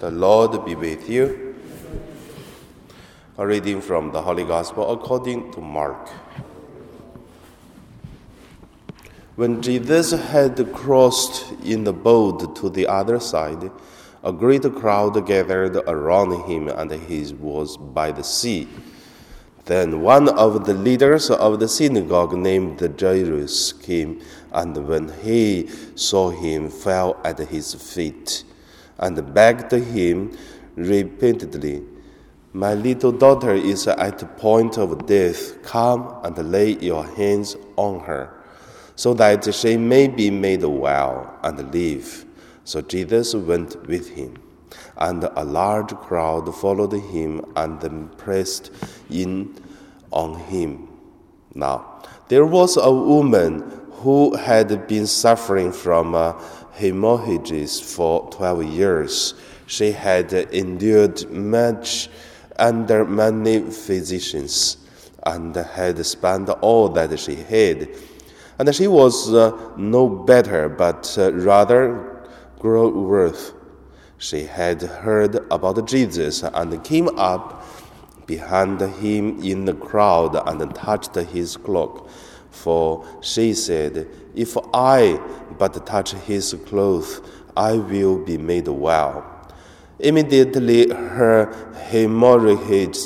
The Lord be with you. A reading from the Holy Gospel according to Mark. When Jesus had crossed in the boat to the other side, a great crowd gathered around him, and he was by the sea. Then one of the leaders of the synagogue named Jairus came, and when he saw him, fell at his feet and begged him repeatedly, My little daughter is at the point of death. Come and lay your hands on her, so that she may be made well and live. So Jesus went with him and a large crowd followed him and pressed in on him. Now, there was a woman who had been suffering from uh, hemorrhages for 12 years. She had endured much under many physicians and had spent all that she had. And she was uh, no better, but uh, rather grew worse. She had heard about Jesus and came up behind him in the crowd and touched his cloak. For she said, If I but touch his clothes, I will be made well. Immediately her hemorrhage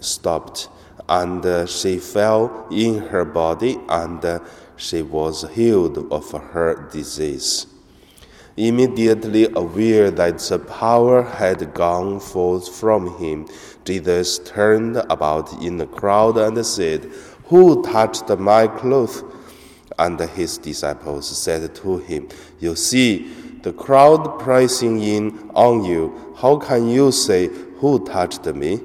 stopped, and she fell in her body, and she was healed of her disease. Immediately aware that the power had gone forth from him, Jesus turned about in the crowd and said, Who touched my clothes? And his disciples said to him, You see, the crowd pressing in on you. How can you say, Who touched me?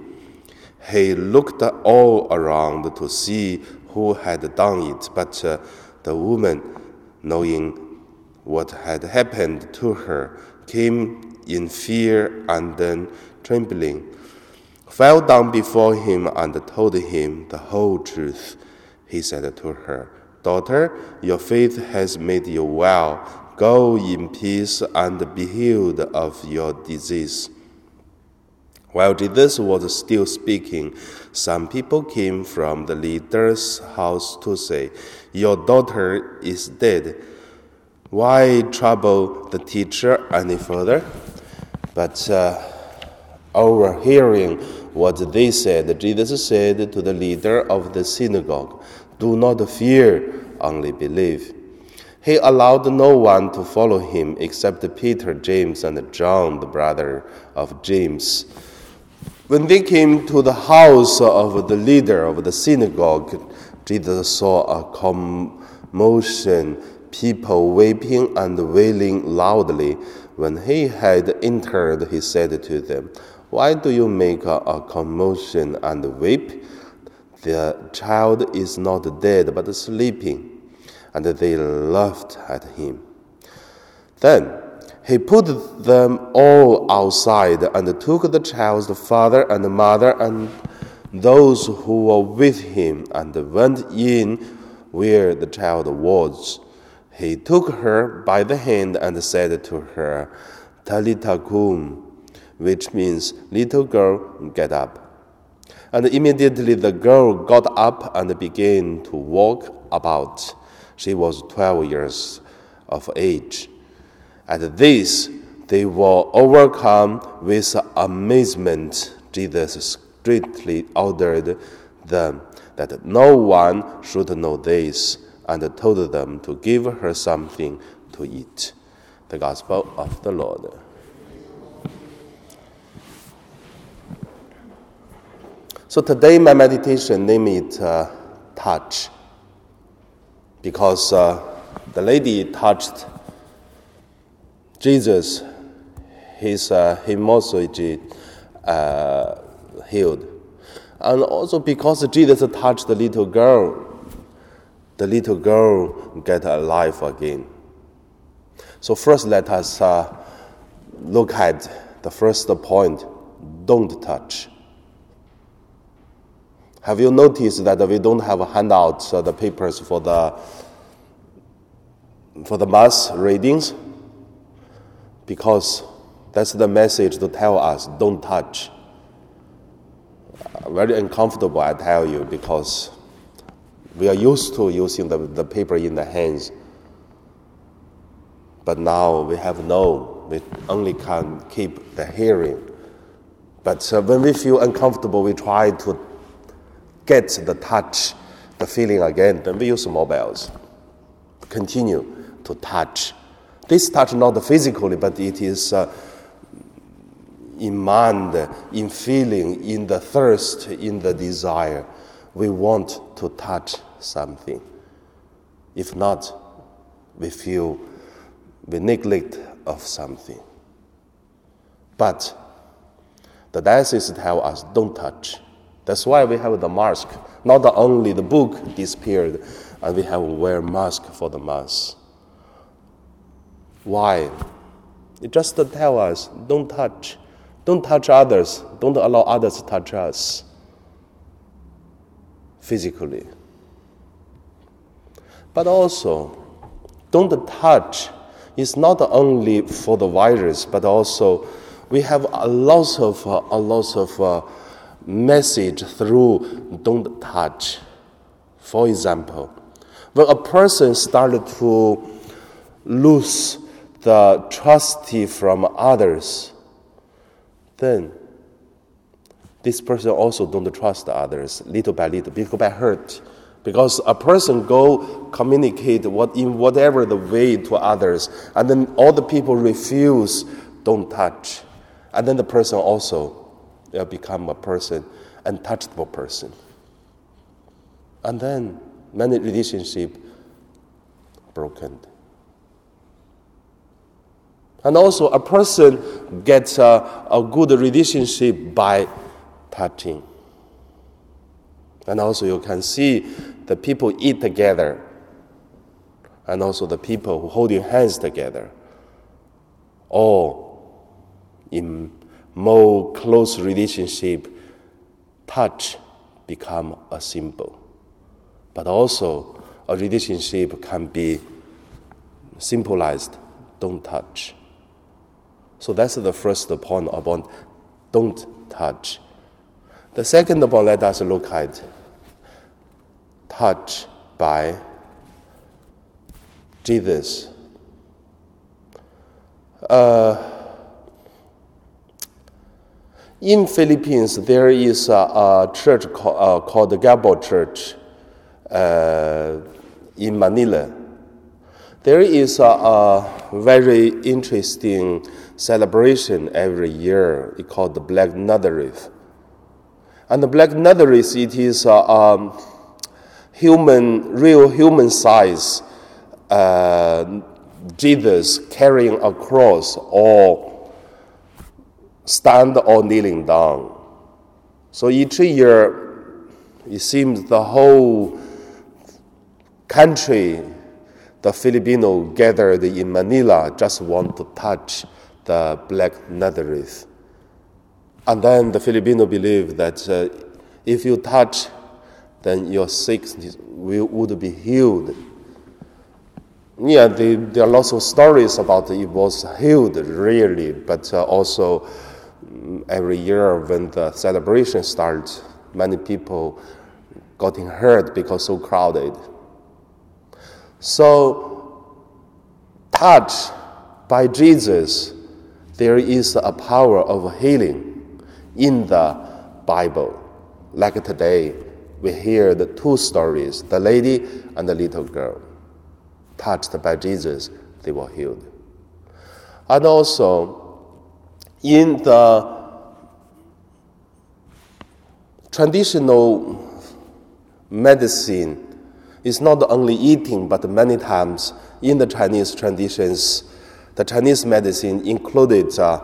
He looked all around to see who had done it, but uh, the woman, knowing what had happened to her, came in fear and then trembling, fell down before him and told him the whole truth. He said to her, Daughter, your faith has made you well. Go in peace and be healed of your disease. While Jesus was still speaking, some people came from the leader's house to say, Your daughter is dead why trouble the teacher any further? But uh, overhearing what they said, Jesus said to the leader of the synagogue, Do not fear, only believe. He allowed no one to follow him except Peter, James, and John, the brother of James. When they came to the house of the leader of the synagogue, Jesus saw a commotion people weeping and wailing loudly. When he had entered, he said to them, Why do you make a, a commotion and weep? The child is not dead, but sleeping. And they laughed at him. Then he put them all outside and took the child's father and mother and those who were with him and went in where the child was. He took her by the hand and said to her, Talita kum, which means, Little girl, get up. And immediately the girl got up and began to walk about. She was 12 years of age. At this, they were overcome with amazement. Jesus strictly ordered them that no one should know this and told them to give her something to eat. The Gospel of the Lord. So today my meditation name it uh, touch because uh, the lady touched Jesus, his uh, hemorrhage uh, healed, and also because Jesus touched the little girl the little girl get alive again. So first, let us uh, look at the first point: don't touch. Have you noticed that we don't have handouts, uh, the papers for the for the mass readings? Because That's the message to tell us don't touch. Very uncomfortable, I tell you, because we are used to using the, the paper in the hands. But now we have no, we only can keep the hearing. But uh, when we feel uncomfortable, we try to get the touch, the feeling again. Then we use mobiles. Continue to touch. This touch not physically, but it is uh, in mind, in feeling, in the thirst, in the desire. We want to touch something. If not, we feel we neglect of something. But the diocese tell us don't touch. That's why we have the mask. Not only the book disappeared, and we have wear mask for the mass. Why? It just tell us don't touch. Don't touch others. Don't allow others to touch us physically. But also, don't touch is not only for the virus, but also we have a lot of a lot of uh, message through don't touch. For example, when a person started to lose the trust from others, then this person also don't trust others little by little because by hurt because a person go communicate what in whatever the way to others and then all the people refuse don't touch and then the person also will become a person untouchable person. And then many relationship broken. And also a person gets a, a good relationship by touching. And also you can see the people eat together. And also the people who holding hands together. All in more close relationship touch become a symbol. But also a relationship can be symbolized don't touch. So that's the first point about don't touch. The second point let us look at touch by Jesus. Uh, in Philippines, there is a, a church called, uh, called the Gabor Church uh, in Manila. There is a, a, very interesting celebration every year. It's called the Black Nazareth. And the Black Nazareth, it is a, um, human, real human size uh, Jesus carrying a cross or stand or kneeling down. So each year, it seems the whole country, the Filipino gathered in Manila, just want to touch the Black Nazareth. And then the Filipino believe that uh, if you touch then your sickness will, would be healed. Yeah, the, there are lots of stories about it was healed really, but uh, also every year when the celebration starts, many people getting hurt because so crowded. So, touched by Jesus, there is a power of healing in the Bible. Like today, we hear the two stories the lady and the little girl. Touched by Jesus, they were healed. And also, in the traditional medicine, it's not only eating, but many times in the Chinese traditions, the Chinese medicine included uh,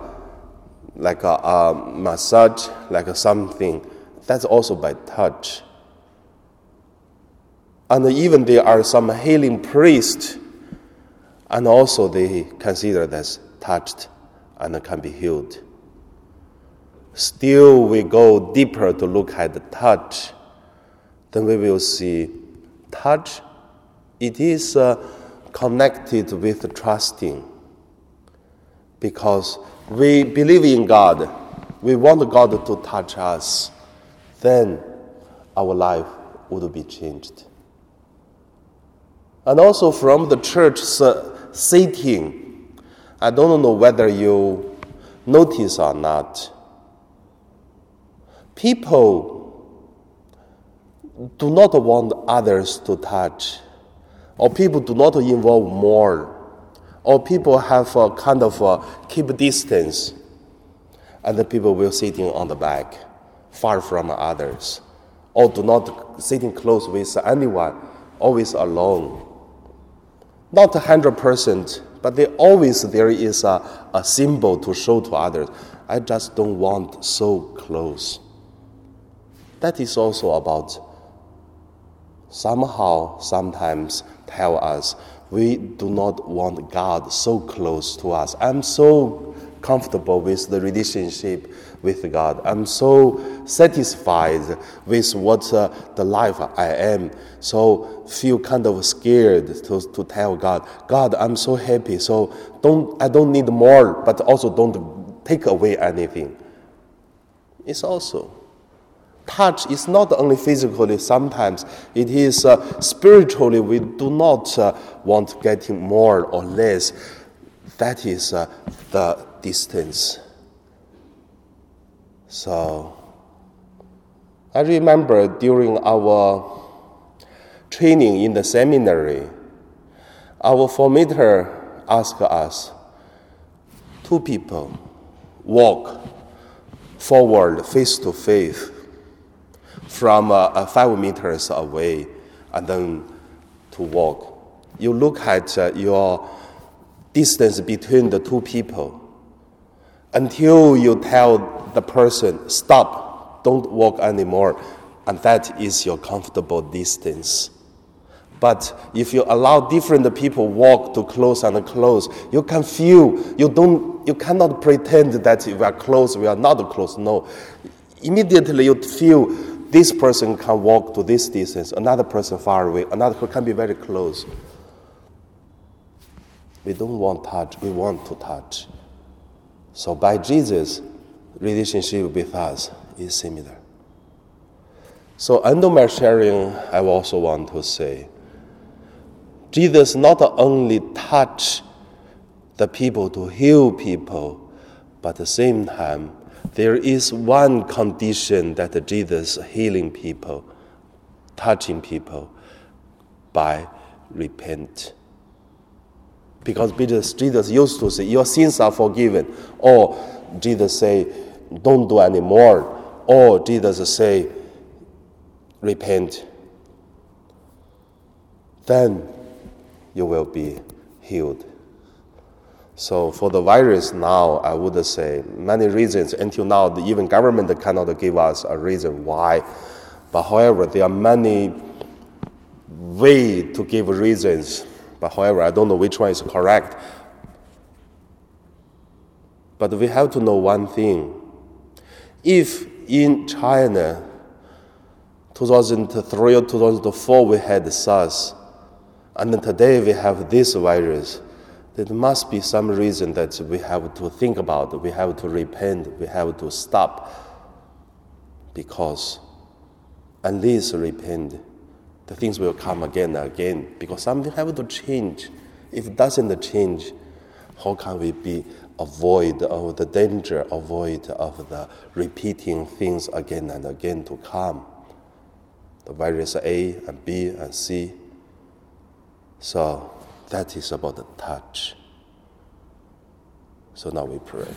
like a, a massage, like a something. That's also by touch. And even there are some healing priests, and also they consider as touched and can be healed. Still, we go deeper to look at the touch, then we will see touch, it is uh, connected with trusting. Because we believe in God, we want God to touch us, then our life would be changed. And also from the church setting, I don't know whether you notice or not. People do not want others to touch, or people do not involve more, or people have a kind of a keep distance, and the people will sitting on the back, far from others, or do not sitting close with anyone, always alone. Not hundred percent, but they always there is a, a symbol to show to others. I just don't want so close. That is also about somehow sometimes tell us we do not want God so close to us. I'm so comfortable with the relationship with God. I'm so satisfied with what uh, the life I am. So feel kind of scared to, to tell God, God, I'm so happy. So don't I don't need more, but also don't take away anything. It's also touch is not only physically, sometimes it is uh, spiritually. We do not uh, want getting more or less. That is uh, the distance. So, I remember during our training in the seminary, our formator asked us two people walk forward face to face from uh, five meters away and then to walk. You look at uh, your distance between the two people until you tell the person, stop, don't walk anymore, and that is your comfortable distance. But if you allow different people walk to close and close, you can feel you don't you cannot pretend that we are close, we are not close. No. Immediately you feel this person can walk to this distance, another person far away, another can be very close. We don't want touch, we want to touch. So by Jesus, relationship with us is similar. So under my sharing, I also want to say, Jesus not only touch the people to heal people, but at the same time there is one condition that Jesus healing people, touching people by repent. Because Jesus, Jesus used to say, Your sins are forgiven. Or Jesus say, Don't do anymore. Or Jesus say, Repent. Then you will be healed. So for the virus now, I would say many reasons. Until now, the, even government cannot give us a reason why. But however, there are many way to give reasons. But however, I don't know which one is correct. But we have to know one thing. If in China, 2003 or 2004, we had SARS, and today we have this virus, there must be some reason that we have to think about, we have to repent, we have to stop. Because unless repent, the things will come again and again. Because something have to change. If it doesn't change, how can we be avoid of the danger, avoid of the repeating things again and again to come? The virus A and B and C. So that is about the touch. So now we pray.